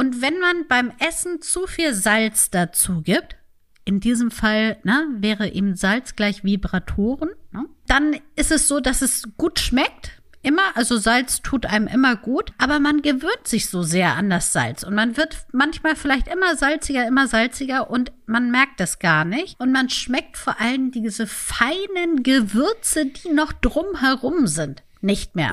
Und wenn man beim Essen zu viel Salz dazu gibt, in diesem Fall ne, wäre eben Salz gleich Vibratoren, ne, dann ist es so, dass es gut schmeckt. Immer, also Salz tut einem immer gut, aber man gewöhnt sich so sehr an das Salz und man wird manchmal vielleicht immer salziger, immer salziger und man merkt es gar nicht und man schmeckt vor allem diese feinen Gewürze, die noch drumherum sind, nicht mehr.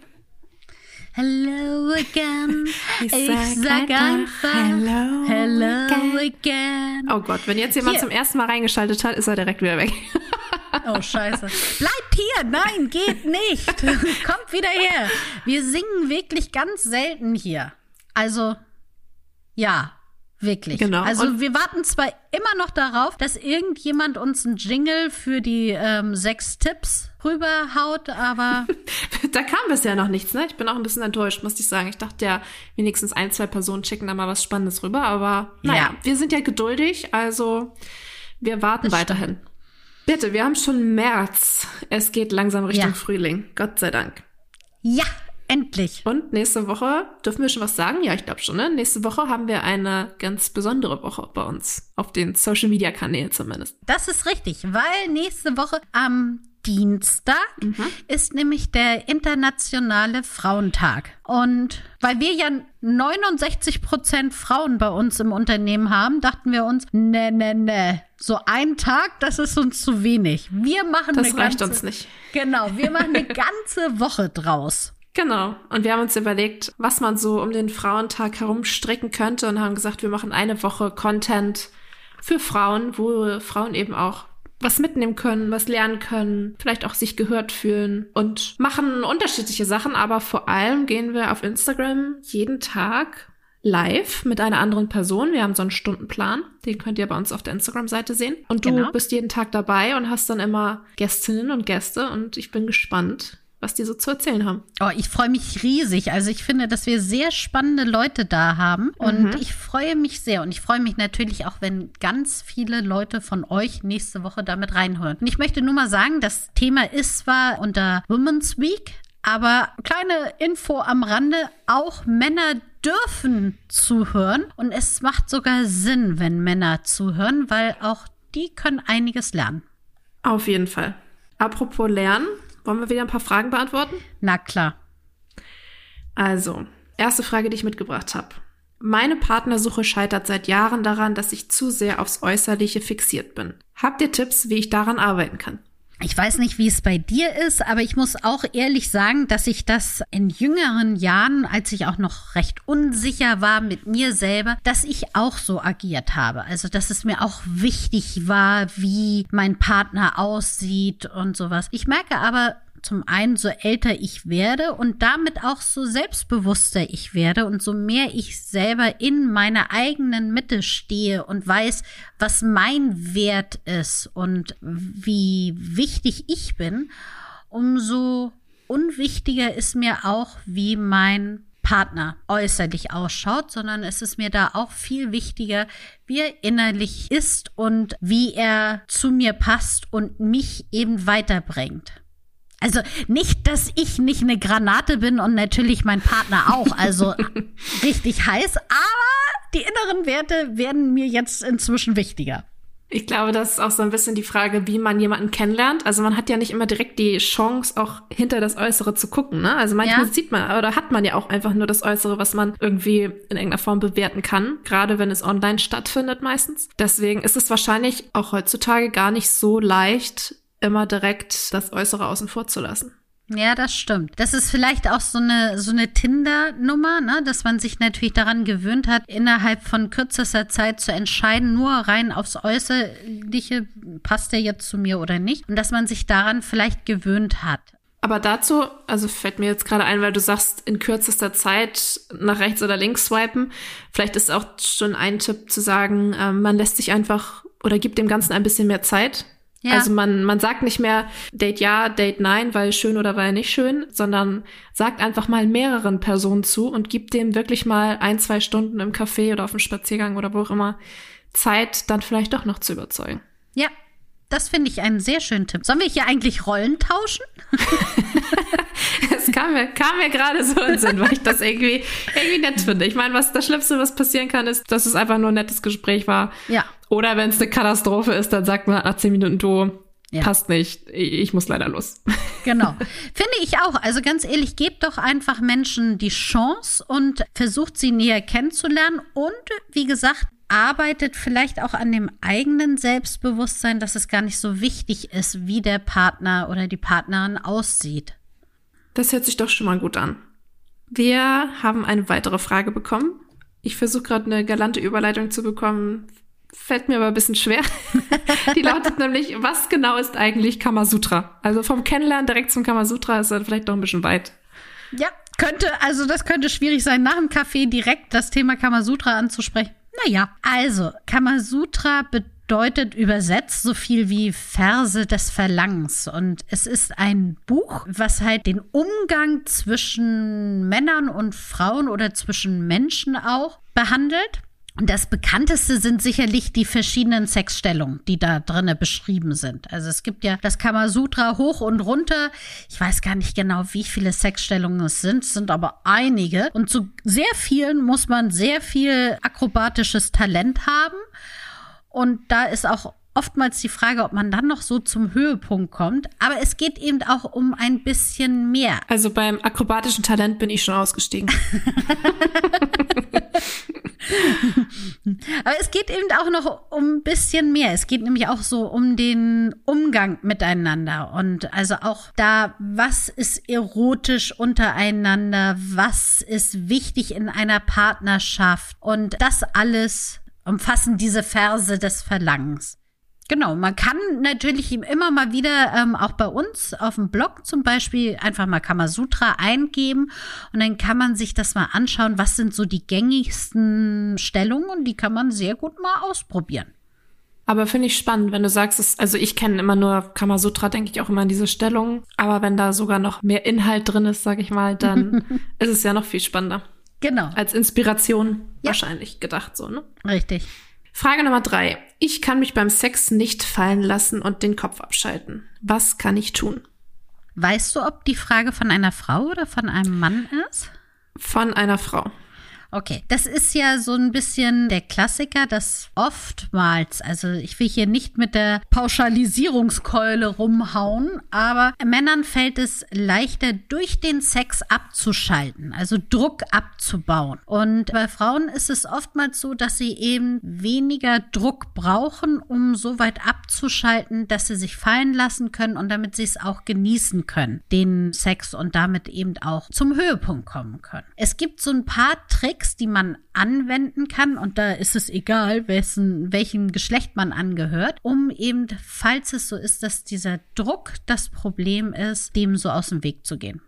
Hello again. Ich Ich sag sag einfach hello Hello again. again. Oh Gott, wenn jetzt jemand Hier. zum ersten Mal reingeschaltet hat, ist er direkt wieder weg. Oh, scheiße. Bleibt hier. Nein, geht nicht. Kommt wieder her. Wir singen wirklich ganz selten hier. Also, ja, wirklich. Genau. Also, Und- wir warten zwar immer noch darauf, dass irgendjemand uns einen Jingle für die ähm, sechs Tipps rüberhaut, aber da kam bisher noch nichts, ne? Ich bin auch ein bisschen enttäuscht, muss ich sagen. Ich dachte ja, wenigstens ein, zwei Personen schicken da mal was Spannendes rüber, aber naja, Ja. wir sind ja geduldig, also wir warten Das weiterhin. Bitte, wir haben schon März. Es geht langsam Richtung Ja. Frühling. Gott sei Dank. ja, endlich. Und nächste Woche, dürfen wir schon was sagen? Ja, ich glaube schon, ne? Nächste Woche haben wir eine ganz besondere Woche bei uns. Auf den Social Media Kanälen zumindest. Das ist richtig, weil nächste Woche am Dienstag ist nämlich der internationale Frauentag. Und weil wir ja 69 Prozent Frauen bei uns im Unternehmen haben, dachten wir uns, ne, ne, ne, so ein Tag, das ist uns zu wenig. Wir machen Das eine reicht ganze, uns nicht. Genau, wir machen eine ganze Woche draus. Genau. Und wir haben uns überlegt, was man so um den Frauentag herum stricken könnte und haben gesagt, wir machen eine Woche Content für Frauen, wo Frauen eben auch was mitnehmen können, was lernen können, vielleicht auch sich gehört fühlen und machen unterschiedliche Sachen, aber vor allem gehen wir auf Instagram jeden Tag live mit einer anderen Person. Wir haben so einen Stundenplan, den könnt ihr bei uns auf der Instagram-Seite sehen. Und du Genau. bist jeden Tag dabei und hast dann immer Gästinnen und Gäste und ich bin gespannt, was die so zu erzählen haben. Oh, ich freue mich riesig. Also ich finde, dass wir sehr spannende Leute da haben. Und ich freue mich sehr. Und ich freue mich natürlich auch, wenn ganz viele Leute von euch nächste Woche damit reinhören. Und ich möchte nur mal sagen, das Thema ist zwar unter Women's Week, aber kleine Info am Rande, auch Männer dürfen zuhören. Und es macht sogar Sinn, wenn Männer zuhören, weil auch die können einiges lernen. Auf jeden Fall. Apropos Lernen, wollen wir wieder ein paar Fragen beantworten? Na klar. Also, erste Frage, die ich mitgebracht habe. Meine Partnersuche scheitert seit Jahren daran, dass ich zu sehr aufs Äußerliche fixiert bin. Habt ihr Tipps, wie ich daran arbeiten kann? Ich weiß nicht, wie es bei dir ist, aber ich muss auch ehrlich sagen, dass ich das in jüngeren Jahren, als ich auch noch recht unsicher war mit mir selber, dass ich auch so agiert habe. Also, dass es mir auch wichtig war, wie mein Partner aussieht und sowas. Ich merke aber, zum einen, so älter ich werde und damit auch so selbstbewusster ich werde und so mehr ich selber in meiner eigenen Mitte stehe und weiß, was mein Wert ist und wie wichtig ich bin, umso unwichtiger ist mir auch, wie mein Partner äußerlich ausschaut, sondern es ist mir da auch viel wichtiger, wie er innerlich ist und wie er zu mir passt und mich eben weiterbringt. Also nicht, dass ich nicht eine Granate bin und natürlich mein Partner auch, also richtig heiß, aber die inneren Werte werden mir jetzt inzwischen wichtiger. Ich glaube, das ist auch so ein bisschen die Frage, wie man jemanden kennenlernt. Also man hat ja nicht immer direkt die Chance, auch hinter das Äußere zu gucken. Ne? Also manchmal Ja. sieht man oder hat man ja auch einfach nur das Äußere, was man irgendwie in irgendeiner Form bewerten kann. Gerade wenn es online stattfindet meistens. Deswegen ist es wahrscheinlich auch heutzutage gar nicht so leicht, immer direkt das Äußere außen vor zu lassen. Ja, das stimmt. Das ist vielleicht auch so eine, so eine Tinder-Nummer, ne? dass man sich natürlich daran gewöhnt hat, innerhalb von kürzester Zeit zu entscheiden, nur rein aufs Äußerliche, passt der jetzt zu mir oder nicht. Und dass man sich daran vielleicht gewöhnt hat. Aber dazu, also fällt mir jetzt gerade ein, weil du sagst, in kürzester Zeit nach rechts oder links swipen. Vielleicht ist auch schon ein Tipp zu sagen, ähm, man lässt sich einfach oder gibt dem Ganzen ein bisschen mehr Zeit. Ja. Also man, man sagt nicht mehr Date ja, Date nein, weil schön oder weil nicht schön, sondern sagt einfach mal mehreren Personen zu und gibt dem wirklich mal ein, zwei Stunden im Café oder auf dem Spaziergang oder wo auch immer Zeit, dann vielleicht doch noch zu überzeugen. Ja, das finde ich einen sehr schönen Tipp. Sollen wir hier eigentlich Rollen tauschen? Es kam mir, kam mir gerade so in Sinn, weil ich das irgendwie, irgendwie nett finde. Ich meine, was das Schlimmste, was passieren kann, ist, dass es einfach nur ein nettes Gespräch war. Ja. Oder wenn es eine Katastrophe ist, dann sagt man nach zehn Minuten, du, ja. passt nicht, ich muss leider los. Genau. Finde ich auch. Also ganz ehrlich, gebt doch einfach Menschen die Chance und versucht sie näher kennenzulernen. Und wie gesagt, arbeitet vielleicht auch an dem eigenen Selbstbewusstsein, dass es gar nicht so wichtig ist, wie der Partner oder die Partnerin aussieht. Das hört sich doch schon mal gut an. Wir haben eine weitere Frage bekommen. Ich versuche gerade eine galante Überleitung zu bekommen. Fällt mir aber ein bisschen schwer. Die lautet nämlich, was genau ist eigentlich Kamasutra? Also vom Kennenlernen direkt zum Kamasutra ist dann vielleicht doch ein bisschen weit. Ja, könnte, also das könnte schwierig sein, nach dem Kaffee direkt das Thema Kamasutra anzusprechen. Naja, also Kamasutra bedeutet übersetzt so viel wie Verse des Verlangens. Und es ist ein Buch, was halt den Umgang zwischen Männern und Frauen oder zwischen Menschen auch behandelt. Und das bekannteste sind sicherlich die verschiedenen Sexstellungen, die da drinnen beschrieben sind. Also es gibt ja das Kamasutra hoch und runter. Ich weiß gar nicht genau, wie viele Sexstellungen es sind, es sind aber einige. Und zu sehr vielen muss man sehr viel akrobatisches Talent haben. Und da ist auch oftmals die Frage, ob man dann noch so zum Höhepunkt kommt. Aber es geht eben auch um ein bisschen mehr. Also beim akrobatischen Talent bin ich schon ausgestiegen. Aber es geht eben auch noch um ein bisschen mehr. Es geht nämlich auch so um den Umgang miteinander und also auch da, was ist erotisch untereinander, was ist wichtig in einer Partnerschaft und das alles umfassen diese Verse des Verlangens. Genau, man kann natürlich immer mal wieder ähm, auch bei uns auf dem Blog zum Beispiel einfach mal Kamasutra eingeben und dann kann man sich das mal anschauen, was sind so die gängigsten Stellungen und die kann man sehr gut mal ausprobieren. Aber finde ich spannend, wenn du sagst, es, also ich kenne immer nur Kamasutra, denke ich auch immer an diese Stellung. Aber wenn da sogar noch mehr Inhalt drin ist, sage ich mal, dann ist es ja noch viel spannender. Genau. Als Inspiration ja. wahrscheinlich gedacht, so, ne? Richtig. Frage Nummer drei. Ich kann mich beim Sex nicht fallen lassen und den Kopf abschalten. Was kann ich tun? Weißt du, ob die Frage von einer Frau oder von einem Mann ist? Von einer Frau. Okay, das ist ja so ein bisschen der Klassiker, dass oftmals, also ich will hier nicht mit der Pauschalisierungskeule rumhauen, aber Männern fällt es leichter, durch den Sex abzuschalten, also Druck abzubauen. Und bei Frauen ist es oftmals so, dass sie eben weniger Druck brauchen, um so weit abzuschalten, dass sie sich fallen lassen können und damit sie es auch genießen können, den Sex und damit eben auch zum Höhepunkt kommen können. Es gibt so ein paar Tricks, Tricks, die man anwenden kann, und da ist es egal, wessen, welchem Geschlecht man angehört, um eben, falls es so ist, dass dieser Druck das Problem ist, dem so aus dem Weg zu gehen.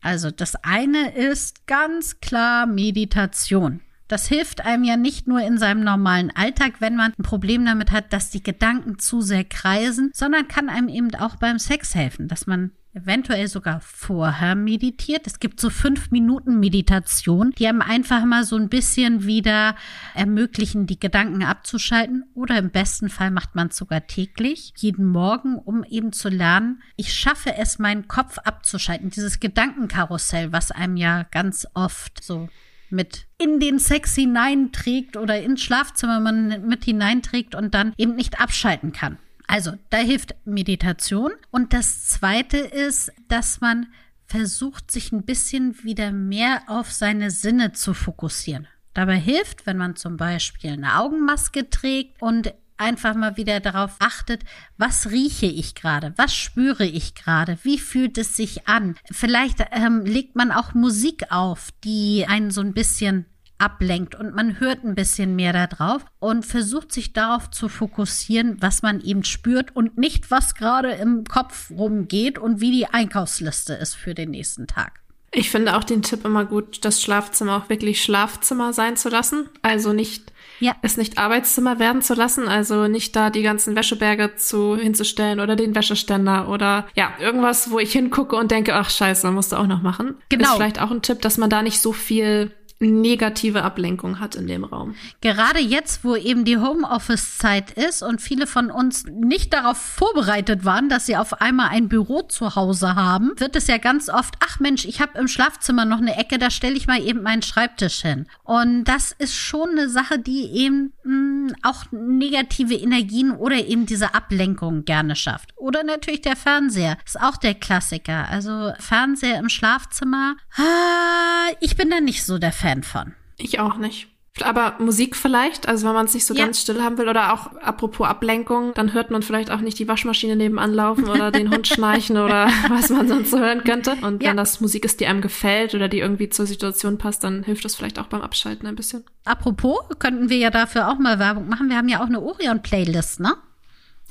Also das eine ist ganz klar Meditation. Das hilft einem ja nicht nur in seinem normalen Alltag, wenn man ein Problem damit hat, dass die Gedanken zu sehr kreisen, sondern kann einem eben auch beim Sex helfen, dass man eventuell sogar vorher meditiert. Es gibt so fünf Minuten Meditation, die einem einfach mal so ein bisschen wieder ermöglichen, die Gedanken abzuschalten. Oder im besten Fall macht man es sogar täglich, jeden Morgen, um eben zu lernen, ich schaffe es, meinen Kopf abzuschalten. Dieses Gedankenkarussell, was einem ja ganz oft so mit in den Sex hineinträgt oder ins Schlafzimmer man mit hineinträgt und dann eben nicht abschalten kann. Also, da hilft Meditation. Und das zweite ist, dass man versucht, sich ein bisschen wieder mehr auf seine Sinne zu fokussieren. Dabei hilft, wenn man zum Beispiel eine Augenmaske trägt und einfach mal wieder darauf achtet, was rieche ich gerade, was spüre ich gerade, wie fühlt es sich an. Vielleicht ähm, legt man auch Musik auf, die einen so ein bisschen ablenkt und man hört ein bisschen mehr darauf und versucht sich darauf zu fokussieren, was man eben spürt und nicht, was gerade im Kopf rumgeht und wie die Einkaufsliste ist für den nächsten Tag. Ich finde auch den Tipp immer gut, das Schlafzimmer auch wirklich Schlafzimmer sein zu lassen. Also nicht ja. es nicht Arbeitszimmer werden zu lassen, also nicht da die ganzen Wäscheberge zu hinzustellen oder den Wäscheständer oder ja, irgendwas, wo ich hingucke und denke, ach scheiße, musst du auch noch machen. Genau. Ist vielleicht auch ein Tipp, dass man da nicht so viel negative Ablenkung hat in dem Raum. Gerade jetzt, wo eben die Homeoffice-Zeit ist und viele von uns nicht darauf vorbereitet waren, dass sie auf einmal ein Büro zu Hause haben, wird es ja ganz oft, ach Mensch, ich habe im Schlafzimmer noch eine Ecke, da stelle ich mal eben meinen Schreibtisch hin. Und das ist schon eine Sache, die eben mh, hm, auch negative Energien oder eben diese Ablenkung gerne schafft. Oder natürlich der Fernseher, ist auch der Klassiker. Also Fernseher im Schlafzimmer, ah, ich bin da nicht so der Fan Fan von. Ich auch nicht. Aber Musik vielleicht, also wenn man es nicht so ja. ganz still haben will oder auch apropos Ablenkung, dann hört man vielleicht auch nicht die Waschmaschine nebenan laufen oder den Hund schnarchen oder was man sonst so hören könnte. Und ja. wenn das Musik ist, die einem gefällt oder die irgendwie zur Situation passt, dann hilft das vielleicht auch beim Abschalten ein bisschen. Apropos, könnten wir ja dafür auch mal Werbung machen. Wir haben ja auch eine Orion-Playlist, ne?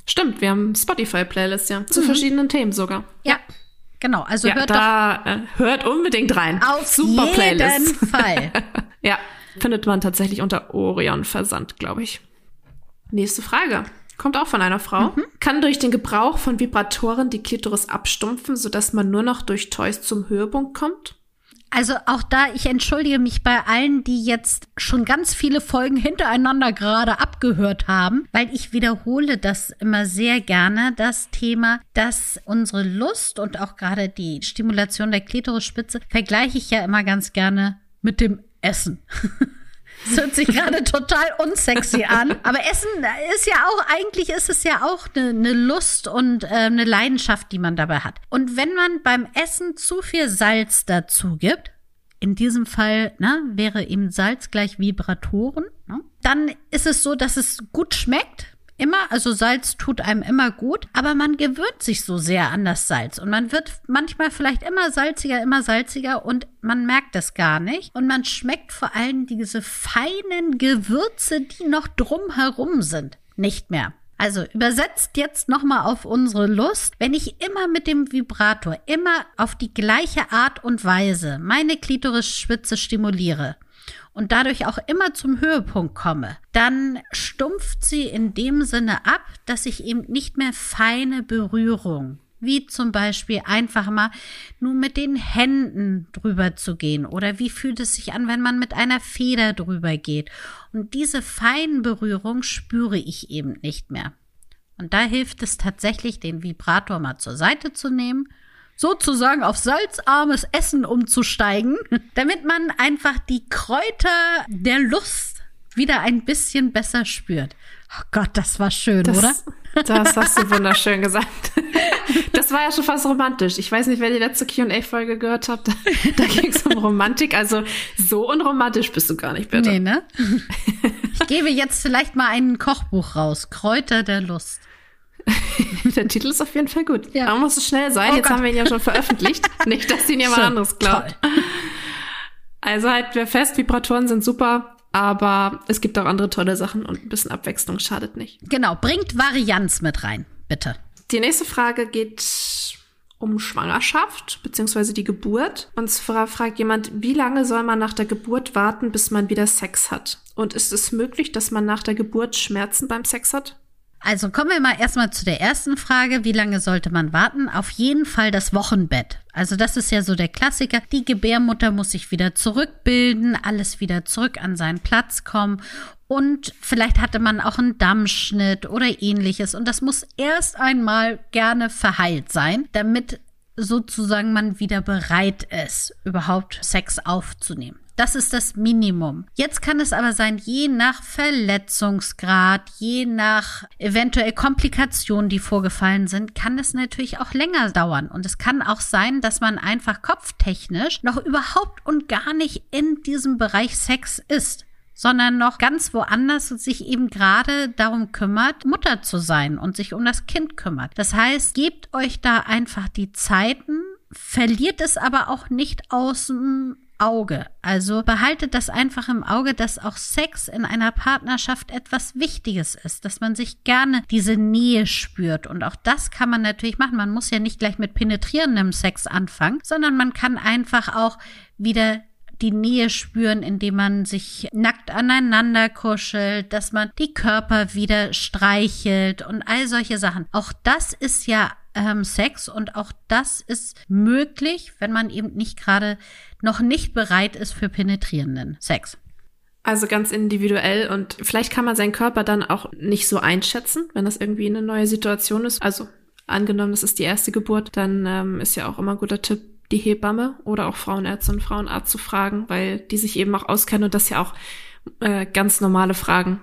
Stimmt, wir haben Spotify-Playlist, ja. Zu mhm. verschiedenen Themen sogar. Ja. Genau, also ja, hört da, doch. Äh, hört unbedingt rein. Auf Super jeden Playlist. Fall. ja, findet man tatsächlich unter Orion Versand, glaube ich. Nächste Frage. Kommt auch von einer Frau. Mhm. Kann durch den Gebrauch von Vibratoren die Klitoris abstumpfen, sodass man nur noch durch Toys zum Höhepunkt kommt? Also auch da, ich entschuldige mich bei allen, die jetzt schon ganz viele Folgen hintereinander gerade abgehört haben, weil ich wiederhole das immer sehr gerne, das Thema, dass unsere Lust und auch gerade die Stimulation der Klitorisspitze vergleiche ich ja immer ganz gerne mit dem Essen. Das hört sich gerade total unsexy an. Aber Essen ist ja auch, eigentlich ist es ja auch eine, eine Lust und äh, eine Leidenschaft, die man dabei hat. Und wenn man beim Essen zu viel Salz dazu gibt, in diesem Fall ne, wäre eben Salz gleich Vibratoren, ne, dann ist es so, dass es gut schmeckt, immer, also Salz tut einem immer gut, aber man gewöhnt sich so sehr an das Salz und man wird manchmal vielleicht immer salziger, immer salziger und man merkt es gar nicht und man schmeckt vor allem diese feinen Gewürze, die noch drumherum sind, nicht mehr. Also übersetzt jetzt nochmal auf unsere Lust. Wenn ich immer mit dem Vibrator, immer auf die gleiche Art und Weise meine Klitorisspitze stimuliere, und dadurch auch immer zum Höhepunkt komme, dann stumpft sie in dem Sinne ab, dass ich eben nicht mehr feine Berührung wie zum Beispiel einfach mal nur mit den Händen drüber zu gehen oder wie fühlt es sich an, wenn man mit einer Feder drüber geht. Und diese feinen Berührungen spüre ich eben nicht mehr. Und da hilft es tatsächlich, den Vibrator mal zur Seite zu nehmen sozusagen auf salzarmes Essen umzusteigen, damit man einfach die Kräuter der Lust wieder ein bisschen besser spürt. Oh Gott, das war schön, das, oder? Das hast du wunderschön gesagt. Das war ja schon fast romantisch. Ich weiß nicht, wer die letzte QA-Folge gehört hat. Da ging es um Romantik. Also so unromantisch bist du gar nicht, bitte. Nee, ne? Ich gebe jetzt vielleicht mal ein Kochbuch raus. Kräuter der Lust. Der Titel ist auf jeden Fall gut. Ja. Aber muss es schnell sein. Oh Jetzt Gott. haben wir ihn ja schon veröffentlicht. Nicht, dass ihn jemand anderes glaubt. Toll. Also halt, wer fest, Vibratoren sind super, aber es gibt auch andere tolle Sachen und ein bisschen Abwechslung schadet nicht. Genau, bringt Varianz mit rein, bitte. Die nächste Frage geht um Schwangerschaft beziehungsweise die Geburt. Und zwar fragt jemand, wie lange soll man nach der Geburt warten, bis man wieder Sex hat? Und ist es möglich, dass man nach der Geburt Schmerzen beim Sex hat? Also kommen wir mal erstmal zu der ersten Frage. Wie lange sollte man warten? Auf jeden Fall das Wochenbett. Also das ist ja so der Klassiker. Die Gebärmutter muss sich wieder zurückbilden, alles wieder zurück an seinen Platz kommen. Und vielleicht hatte man auch einen Dammschnitt oder ähnliches. Und das muss erst einmal gerne verheilt sein, damit sozusagen man wieder bereit ist, überhaupt Sex aufzunehmen. Das ist das Minimum. Jetzt kann es aber sein, je nach Verletzungsgrad, je nach eventuell Komplikationen, die vorgefallen sind, kann es natürlich auch länger dauern. Und es kann auch sein, dass man einfach kopftechnisch noch überhaupt und gar nicht in diesem Bereich Sex ist sondern noch ganz woanders sich eben gerade darum kümmert, Mutter zu sein und sich um das Kind kümmert. Das heißt, gebt euch da einfach die Zeiten, verliert es aber auch nicht aus dem Auge. Also behaltet das einfach im Auge, dass auch Sex in einer Partnerschaft etwas Wichtiges ist, dass man sich gerne diese Nähe spürt. Und auch das kann man natürlich machen. Man muss ja nicht gleich mit penetrierendem Sex anfangen, sondern man kann einfach auch wieder die Nähe spüren, indem man sich nackt aneinander kuschelt, dass man die Körper wieder streichelt und all solche Sachen. Auch das ist ja ähm, Sex und auch das ist möglich, wenn man eben nicht gerade noch nicht bereit ist für penetrierenden Sex. Also ganz individuell und vielleicht kann man seinen Körper dann auch nicht so einschätzen, wenn das irgendwie eine neue Situation ist. Also angenommen, das ist die erste Geburt, dann ähm, ist ja auch immer ein guter Tipp, die Hebamme oder auch Frauenärzte und Frauenarzt zu fragen, weil die sich eben auch auskennen und das ja auch äh, ganz normale Fragen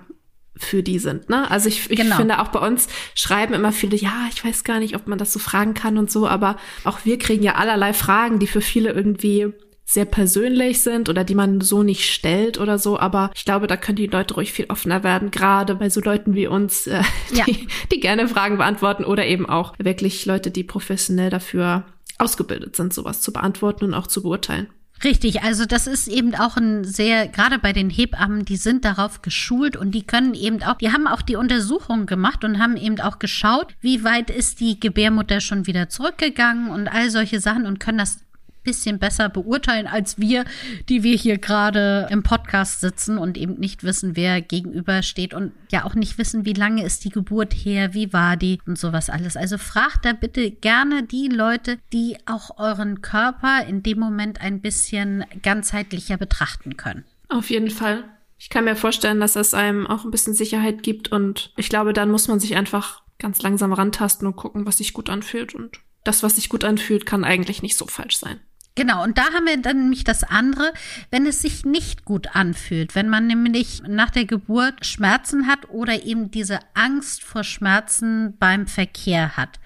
für die sind. Ne? Also ich, ich genau. finde auch bei uns schreiben immer viele, ja, ich weiß gar nicht, ob man das so fragen kann und so, aber auch wir kriegen ja allerlei Fragen, die für viele irgendwie sehr persönlich sind oder die man so nicht stellt oder so. Aber ich glaube, da können die Leute ruhig viel offener werden, gerade bei so Leuten wie uns, äh, die, ja. die gerne Fragen beantworten oder eben auch wirklich Leute, die professionell dafür ausgebildet sind, sowas zu beantworten und auch zu beurteilen. Richtig, also das ist eben auch ein sehr, gerade bei den Hebammen, die sind darauf geschult und die können eben auch, die haben auch die Untersuchung gemacht und haben eben auch geschaut, wie weit ist die Gebärmutter schon wieder zurückgegangen und all solche Sachen und können das bisschen besser beurteilen als wir, die wir hier gerade im Podcast sitzen und eben nicht wissen, wer gegenüber steht und ja auch nicht wissen, wie lange ist die Geburt her, wie war die und sowas alles. Also fragt da bitte gerne die Leute, die auch euren Körper in dem Moment ein bisschen ganzheitlicher betrachten können. Auf jeden Fall. Ich kann mir vorstellen, dass es einem auch ein bisschen Sicherheit gibt und ich glaube, dann muss man sich einfach ganz langsam rantasten und gucken, was sich gut anfühlt und das, was sich gut anfühlt, kann eigentlich nicht so falsch sein. Genau, und da haben wir dann nämlich das andere, wenn es sich nicht gut anfühlt, wenn man nämlich nach der Geburt Schmerzen hat oder eben diese Angst vor Schmerzen beim Verkehr hat.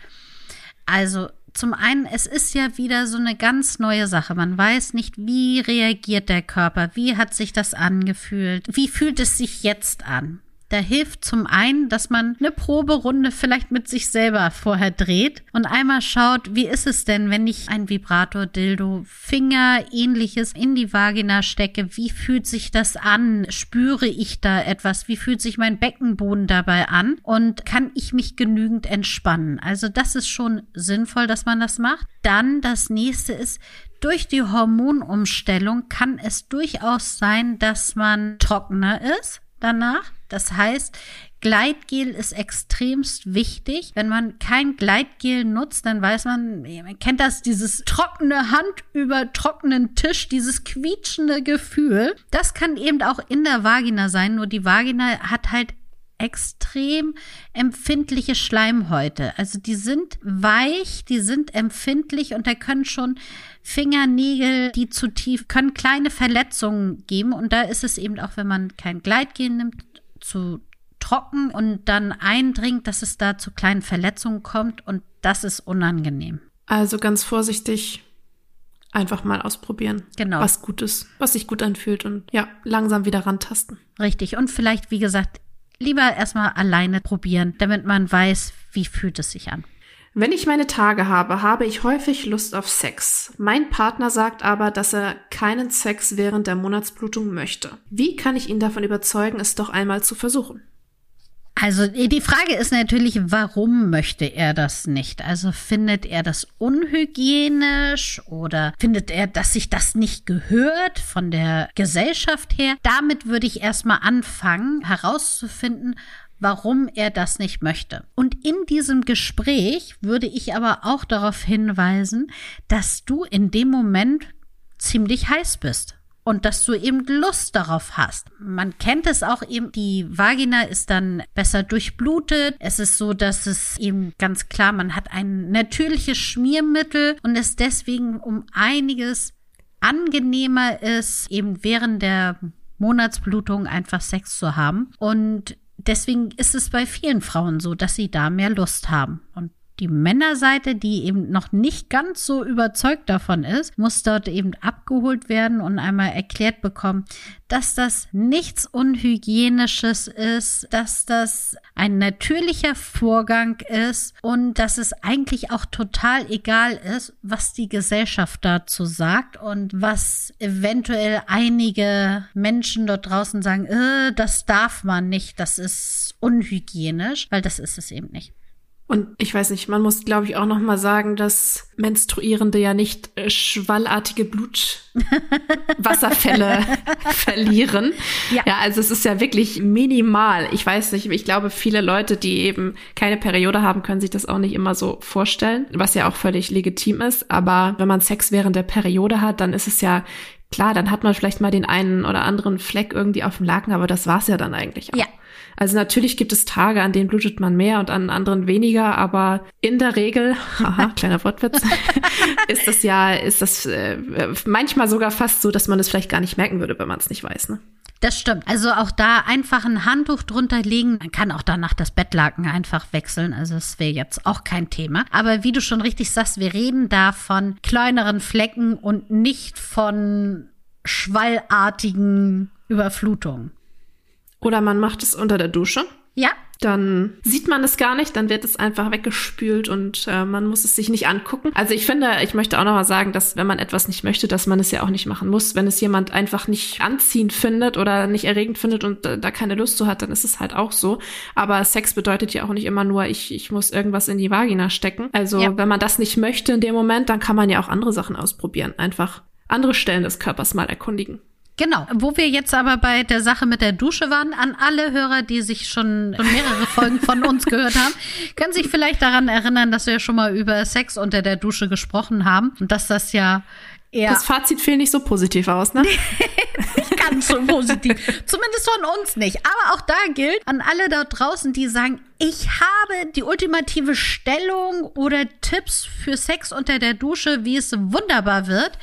Also zum einen, es ist ja wieder so eine ganz neue Sache. Man weiß nicht, wie reagiert der Körper, wie hat sich das angefühlt, wie fühlt es sich jetzt an. Da hilft zum einen, dass man eine Proberunde vielleicht mit sich selber vorher dreht und einmal schaut, wie ist es denn, wenn ich ein Vibrator, Dildo, Finger, ähnliches in die Vagina stecke? Wie fühlt sich das an? Spüre ich da etwas? Wie fühlt sich mein Beckenboden dabei an? Und kann ich mich genügend entspannen? Also das ist schon sinnvoll, dass man das macht. Dann das nächste ist, durch die Hormonumstellung kann es durchaus sein, dass man trockener ist danach. Das heißt, Gleitgel ist extremst wichtig. Wenn man kein Gleitgel nutzt, dann weiß man, man kennt das, dieses trockene Hand über trockenen Tisch, dieses quietschende Gefühl. Das kann eben auch in der Vagina sein, nur die Vagina hat halt extrem empfindliche Schleimhäute. Also die sind weich, die sind empfindlich und da können schon Fingernägel, die zu tief, können kleine Verletzungen geben. Und da ist es eben auch, wenn man kein Gleitgel nimmt, zu trocken und dann eindringt, dass es da zu kleinen Verletzungen kommt und das ist unangenehm. Also ganz vorsichtig einfach mal ausprobieren. Genau. Was gut ist, was sich gut anfühlt und ja, langsam wieder rantasten. Richtig. Und vielleicht, wie gesagt, lieber erstmal alleine probieren, damit man weiß, wie fühlt es sich an. Wenn ich meine Tage habe, habe ich häufig Lust auf Sex. Mein Partner sagt aber, dass er keinen Sex während der Monatsblutung möchte. Wie kann ich ihn davon überzeugen, es doch einmal zu versuchen? Also die Frage ist natürlich, warum möchte er das nicht? Also findet er das unhygienisch oder findet er, dass sich das nicht gehört von der Gesellschaft her? Damit würde ich erstmal anfangen herauszufinden, warum er das nicht möchte. Und in diesem Gespräch würde ich aber auch darauf hinweisen, dass du in dem Moment ziemlich heiß bist und dass du eben Lust darauf hast. Man kennt es auch eben, die Vagina ist dann besser durchblutet. Es ist so, dass es eben ganz klar, man hat ein natürliches Schmiermittel und es deswegen um einiges angenehmer ist, eben während der Monatsblutung einfach Sex zu haben. Und deswegen ist es bei vielen Frauen so, dass sie da mehr Lust haben. Und Die Männerseite, die eben noch nicht ganz so überzeugt davon ist, muss dort eben abgeholt werden und einmal erklärt bekommen, dass das nichts Unhygienisches ist, dass das ein natürlicher Vorgang ist und dass es eigentlich auch total egal ist, was die Gesellschaft dazu sagt und was eventuell einige Menschen dort draußen sagen, äh, das darf man nicht, das ist unhygienisch, weil das ist es eben nicht. Und ich weiß nicht, man muss, glaube ich, auch noch mal sagen, dass Menstruierende ja nicht äh, schwallartige Blutwasserfälle verlieren. Ja. ja, also es ist ja wirklich minimal. Ich weiß nicht, ich glaube, viele Leute, die eben keine Periode haben, können sich das auch nicht immer so vorstellen, was ja auch völlig legitim ist. Aber wenn man Sex während der Periode hat, dann ist es ja klar, dann hat man vielleicht mal den einen oder anderen Fleck irgendwie auf dem Laken, aber das war's ja dann eigentlich auch. Ja. Also natürlich gibt es Tage, an denen blutet man mehr und an anderen weniger, aber in der Regel, haha, kleiner Wortwitz, ist das ja, ist das äh, manchmal sogar fast so, dass man es vielleicht gar nicht merken würde, wenn man es nicht weiß. Ne? Das stimmt. Also auch da einfach ein Handtuch drunter legen. Man kann auch danach das Bettlaken einfach wechseln. Also das wäre jetzt auch kein Thema. Aber wie du schon richtig sagst, wir reden da von kleineren Flecken und nicht von schwallartigen Überflutungen. Oder man macht es unter der Dusche. Ja. Dann sieht man es gar nicht, dann wird es einfach weggespült und äh, man muss es sich nicht angucken. Also ich finde, ich möchte auch nochmal sagen, dass wenn man etwas nicht möchte, dass man es ja auch nicht machen muss. Wenn es jemand einfach nicht anziehend findet oder nicht erregend findet und äh, da keine Lust zu hat, dann ist es halt auch so. Aber Sex bedeutet ja auch nicht immer nur, ich, ich muss irgendwas in die Vagina stecken. Also ja. wenn man das nicht möchte in dem Moment, dann kann man ja auch andere Sachen ausprobieren. Einfach andere Stellen des Körpers mal erkundigen. Genau. Wo wir jetzt aber bei der Sache mit der Dusche waren, an alle Hörer, die sich schon, schon mehrere Folgen von uns gehört haben, können sich vielleicht daran erinnern, dass wir schon mal über Sex unter der Dusche gesprochen haben und dass das ja eher. Das Fazit fiel nicht so positiv aus, ne? nicht ganz so positiv. Zumindest von uns nicht. Aber auch da gilt an alle da draußen, die sagen, ich habe die ultimative Stellung oder Tipps für Sex unter der Dusche, wie es wunderbar wird.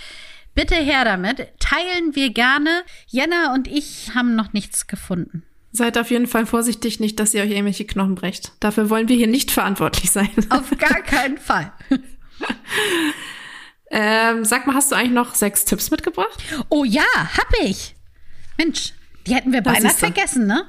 Bitte her damit. Teilen wir gerne. Jenna und ich haben noch nichts gefunden. Seid auf jeden Fall vorsichtig, nicht, dass ihr euch irgendwelche Knochen brecht. Dafür wollen wir hier nicht verantwortlich sein. Auf gar keinen Fall. ähm, sag mal, hast du eigentlich noch sechs Tipps mitgebracht? Oh ja, hab ich. Mensch, die hätten wir beinahe vergessen, ne?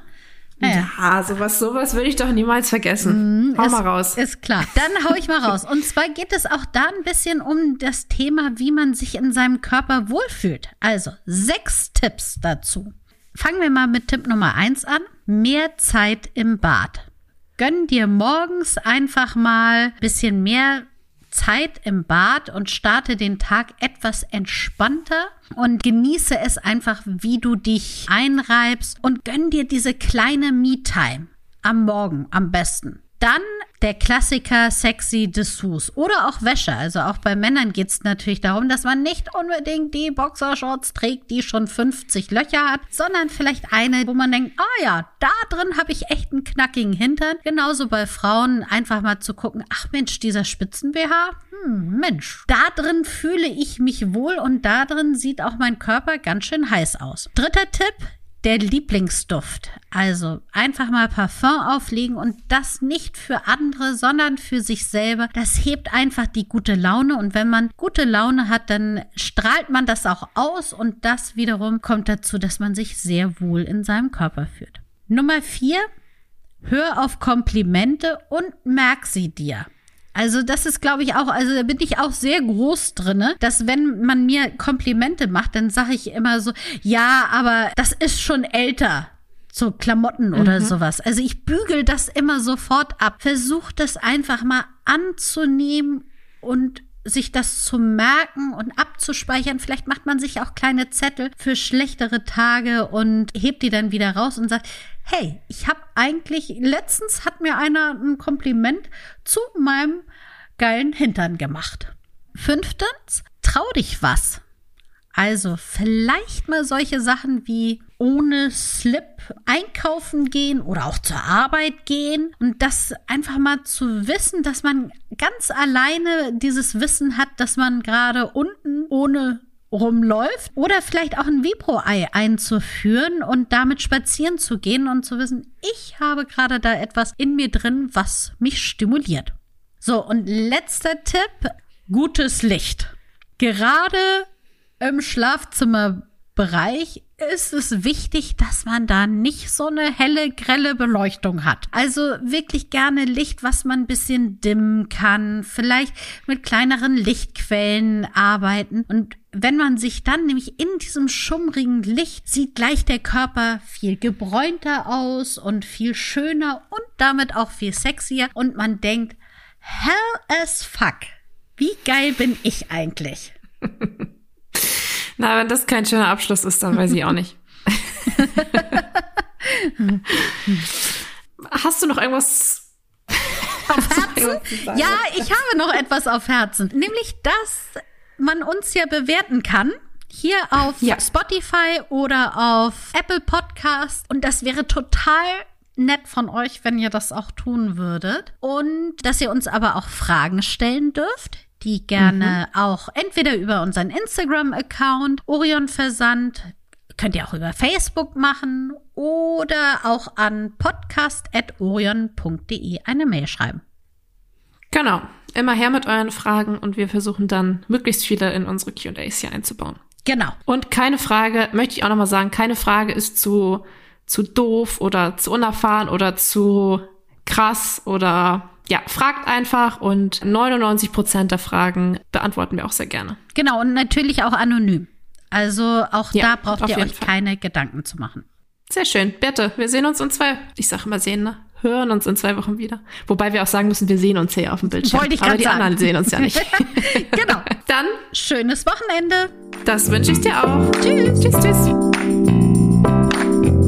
Ja, sowas, sowas würde ich doch niemals vergessen. Mm, hau ist, mal raus. Ist klar. Dann hau ich mal raus. Und zwar geht es auch da ein bisschen um das Thema, wie man sich in seinem Körper wohlfühlt. Also sechs Tipps dazu. Fangen wir mal mit Tipp Nummer eins an. Mehr Zeit im Bad. Gönn dir morgens einfach mal ein bisschen mehr Zeit im Bad und starte den Tag etwas entspannter und genieße es einfach, wie du dich einreibst und gönn dir diese kleine Me-Time am Morgen am besten. Dann der Klassiker sexy Dessous oder auch Wäsche. Also auch bei Männern geht es natürlich darum, dass man nicht unbedingt die Boxershorts trägt, die schon 50 Löcher hat, sondern vielleicht eine, wo man denkt, ah ja, da drin habe ich echt einen knackigen Hintern. Genauso bei Frauen einfach mal zu gucken, ach Mensch, dieser Spitzen-BH, hm, Mensch, da drin fühle ich mich wohl und da drin sieht auch mein Körper ganz schön heiß aus. Dritter Tipp, der Lieblingsduft. Also einfach mal Parfum auflegen und das nicht für andere, sondern für sich selber. Das hebt einfach die gute Laune und wenn man gute Laune hat, dann strahlt man das auch aus und das wiederum kommt dazu, dass man sich sehr wohl in seinem Körper fühlt. Nummer vier, hör auf Komplimente und merk sie dir. Also das ist, glaube ich, auch, also da bin ich auch sehr groß drinne, dass wenn man mir Komplimente macht, dann sage ich immer so, ja, aber das ist schon älter. So Klamotten oder mhm. sowas. Also ich bügel das immer sofort ab. Versuch das einfach mal anzunehmen und sich das zu merken und abzuspeichern. Vielleicht macht man sich auch kleine Zettel für schlechtere Tage und hebt die dann wieder raus und sagt, hey, ich habe eigentlich, letztens hat mir einer ein Kompliment zu meinem geilen Hintern gemacht. Fünftens, trau dich was. Also vielleicht mal solche Sachen wie ohne Slip einkaufen gehen oder auch zur Arbeit gehen und das einfach mal zu wissen, dass man ganz alleine dieses Wissen hat, dass man gerade unten ohne rumläuft oder vielleicht auch ein Vibro-Ei einzuführen und damit spazieren zu gehen und zu wissen, ich habe gerade da etwas in mir drin, was mich stimuliert. So, und letzter Tipp, gutes Licht. Gerade im Schlafzimmerbereich ist es wichtig, dass man da nicht so eine helle, grelle Beleuchtung hat. Also wirklich gerne Licht, was man ein bisschen dimmen kann, vielleicht mit kleineren Lichtquellen arbeiten. Und wenn man sich dann nämlich in diesem schummrigen Licht sieht gleich der Körper viel gebräunter aus und viel schöner und damit auch viel sexier und man denkt, hell as fuck. Wie geil bin ich eigentlich? Na, wenn das kein schöner Abschluss ist, dann weiß ich auch nicht. Hast du noch irgendwas auf Herzen? Ja, ich habe noch etwas auf Herzen. Nämlich, dass man uns ja bewerten kann. Hier auf ja. Spotify oder auf Apple Podcast. Und das wäre total nett von euch, wenn ihr das auch tun würdet. Und dass ihr uns aber auch Fragen stellen dürft die gerne mhm. auch entweder über unseren Instagram-Account Orion Versand, könnt ihr auch über Facebook machen oder auch an podcast.orion.de eine Mail schreiben. Genau, immer her mit euren Fragen und wir versuchen dann möglichst viele in unsere Q&As hier einzubauen. Genau. Und keine Frage, möchte ich auch nochmal sagen, keine Frage ist zu, zu doof oder zu unerfahren oder zu krass oder ja, fragt einfach und 99 Prozent der Fragen beantworten wir auch sehr gerne. Genau, und natürlich auch anonym. Also auch ja, da braucht ihr euch Fall. keine Gedanken zu machen. Sehr schön. Berthe, wir sehen uns in zwei, ich sag immer sehen, ne? Hören uns in zwei Wochen wieder. Wobei wir auch sagen müssen, wir sehen uns hier auf dem Bildschirm. Wollte ich Aber die sagen. anderen sehen uns ja nicht. genau. Dann schönes Wochenende. Das wünsche ich dir auch. Tschüss. Tschüss, tschüss.